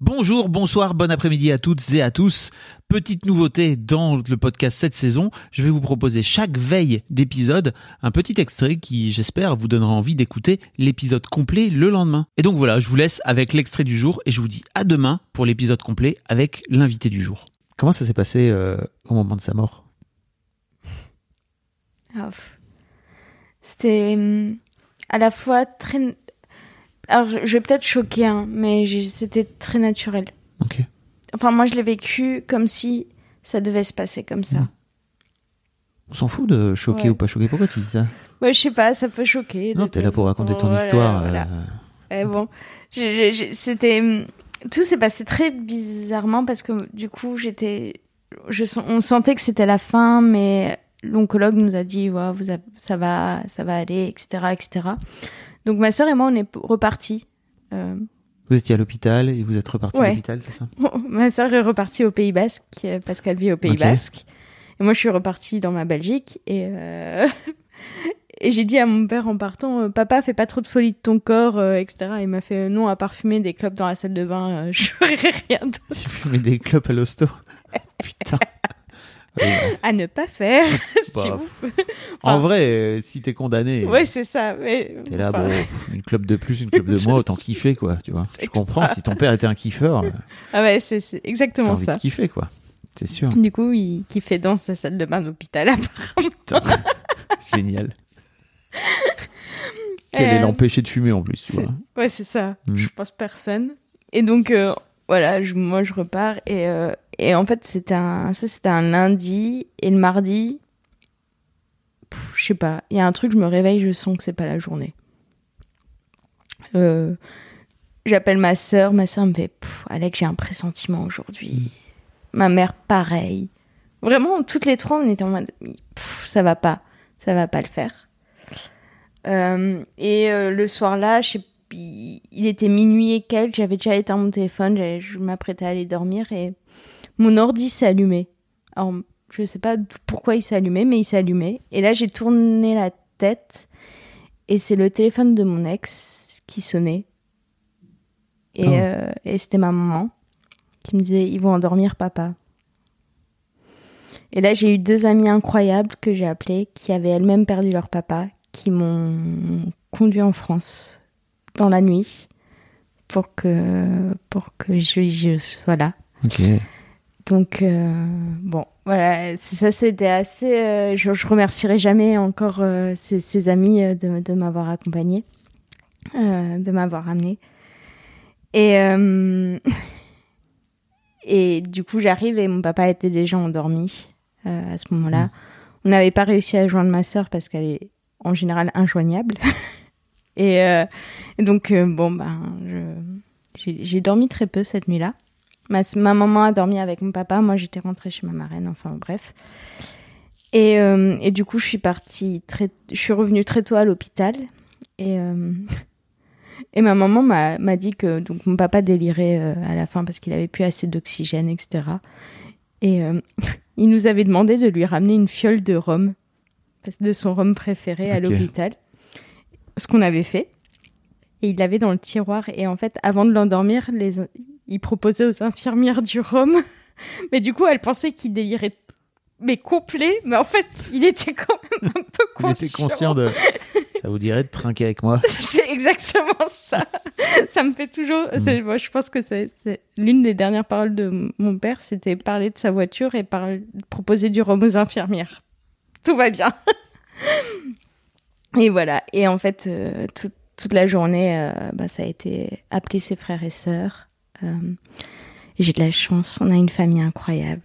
Bonjour, bonsoir, bon après-midi à toutes et à tous. Petite nouveauté dans le podcast cette saison, je vais vous proposer chaque veille d'épisode un petit extrait qui, j'espère, vous donnera envie d'écouter l'épisode complet le lendemain. Et donc voilà, je vous laisse avec l'extrait du jour et je vous dis à demain pour l'épisode complet avec l'invité du jour. Comment ça s'est passé euh, au moment de sa mort? Ah. C'était hum, à la fois très. Alors, je, je vais peut-être choquer, hein, mais c'était très naturel. Ok. Enfin, moi, je l'ai vécu comme si ça devait se passer comme ça. On s'en fout de choquer Ouais. ou pas choquer. Pourquoi tu dis ça? Ouais, je sais pas, ça peut choquer. Non, t'es là pour raconter ton voilà, histoire. voilà. euh, bon, c'était hum, tout s'est passé très bizarrement parce que du coup j'étais, je on sentait que c'était la fin, mais l'oncologue nous a dit ouais, vous ça va, ça va aller, etc., etc. Donc ma sœur et moi on est repartis. Euh, Vous étiez à l'hôpital et vous êtes reparti à Ouais. l'hôpital, c'est ça? Ma sœur est repartie au Pays Basque euh, parce qu'elle vit au Pays. Basque. Et moi, je suis repartie dans ma Belgique et euh, et j'ai dit à mon père en partant, papa, fais pas trop de folie de ton corps, euh, etc. Il m'a fait non, à part fumer des clopes dans la salle de bain, je ferai rien d'autre J'ai fumé des clopes à l'hosto? Putain. Ouais, à ne pas faire. en vrai, euh, si t'es condamné, Ouais, c'est ça. Mais, t'es là, enfin, bon, une clope de plus, une clope de moins, autant kiffer, quoi, tu vois. Je comprends, si ton père était un kiffeur, euh, Ah ouais, c'est exactement envie ça. de kiffer, quoi. C'est sûr. Du coup, il kiffait dans sa salle de bain d'hôpital. Putain. Génial. Quel est Euh, l'empêcher de fumer en plus, tu vois. Ouais, c'est ça. Mhm. Je pense personne. Et donc, euh, voilà, je- moi, je repars. Et, euh, et en fait, c'était un, ça, c'était un lundi. Et le mardi, je sais pas, il y a un truc, je me réveille, je sens que c'est pas la journée. Euh, J'appelle ma sœur. Ma sœur me fait Alex, j'ai un pressentiment aujourd'hui. Ma mère, pareil. Vraiment, toutes les trois, on était en mode ça va pas. Ça va pas le faire. Euh, et euh, le soir-là, il était minuit et quelques, j'avais déjà éteint mon téléphone, je m'apprêtais à aller dormir et mon ordi s'est allumé. Alors, je sais pas pourquoi il s'est allumé, mais il s'est allumé. Et là, j'ai tourné la tête et c'est le téléphone de mon ex qui sonnait. Et, Oh. euh, et c'était ma maman qui me disait Ils vont endormir papa. Et là, j'ai eu deux amies incroyables que j'ai appelées qui avaient elles-mêmes perdu leur papa, qui m'ont conduit en France dans la nuit pour que, pour que je, je sois là. Donc, euh, bon, voilà, ça c'était assez. euh, je, je remercierai jamais encore euh, ces, ces amis euh, de, de m'avoir accompagné, de m'avoir amené. Et, et du coup, j'arrive et mon papa était déjà endormi à ce moment-là. On n'avait pas réussi à joindre ma sœur parce qu'elle est en général injoignable. et, et donc, bon, ben, j'ai dormi très peu cette nuit-là. Ma, ma maman a dormi avec mon papa, moi j'étais rentrée chez ma marraine, enfin bref. Et, euh, et du coup, je suis partie très, je suis revenue très tôt à l'hôpital et euh, et ma maman m'a dit que donc mon papa délirait euh, à la fin parce qu'il avait plus assez d'oxygène, etc. Et il nous avait demandé de lui ramener une fiole de rhum, de son rhum préféré à l'hôpital. Ce qu'on avait fait. Et il l'avait dans le tiroir. Et en fait, avant de l'endormir, les... il proposait aux infirmières du rhum. Mais du coup, elle pensait qu'il délirait mais complet. Mais en fait, il était quand même un peu Il conscient. était conscient de. Ça vous dirait de trinquer avec moi C'est exactement ça. ça me fait toujours. Mm. c'est- Moi, je pense que c'est l'une des dernières paroles de mon père, c'était parler de sa voiture et par... proposer du rhum aux infirmières. Tout va bien. et voilà. Et en fait, euh, tout- toute la journée, euh, bah, ça a été appeler ses frères et sœurs. Euh, J'ai de la chance. On a une famille incroyable.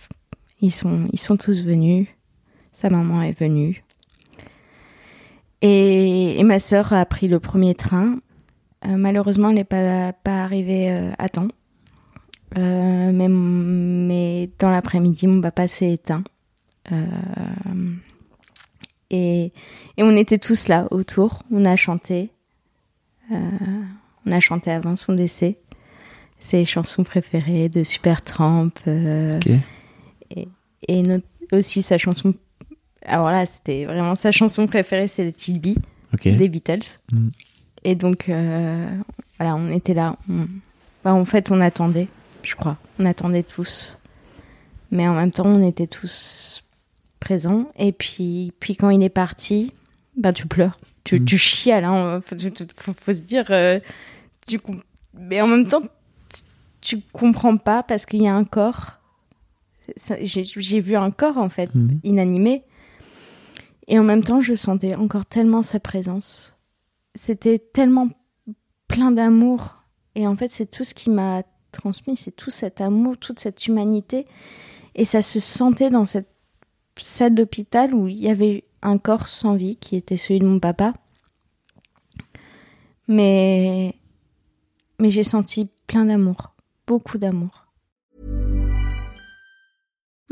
Ils sont, ils sont tous venus. Sa maman est venue. Et, ma sœur a pris le premier train. malheureusement, elle n'est pas, pas arrivée à temps. mais, mais dans l'après-midi, mon papa s'est éteint. et, et on était tous là autour. On a chanté. on a chanté avant son décès ses chansons préférées de Supertramp. Euh, et, et aussi sa chanson. Alors là, c'était vraiment sa chanson préférée, c'est le Tilby des Beatles. Mm. Et donc, euh, voilà, on était là. en fait, on attendait, je crois. On attendait tous. Mais en même temps, on était tous présents. Et puis, puis quand il est parti, bah, tu pleures. Tu, mm. tu chiales. Hein. Faut, faut, se dire. Euh, tu, mais en même temps, tu comprends pas parce qu'il y a un corps. J'ai vu un corps en fait, mhm. inanimé. Et en même temps, je sentais encore tellement sa présence. C'était tellement plein d'amour. Et en fait, c'est tout ce qui m'a transmis, c'est tout cet amour, toute cette humanité. Et ça se sentait dans cette salle d'hôpital où il y avait un corps sans vie, qui était celui de mon papa. Mais, mais j'ai senti plein d'amour. Beaucoup d'amour.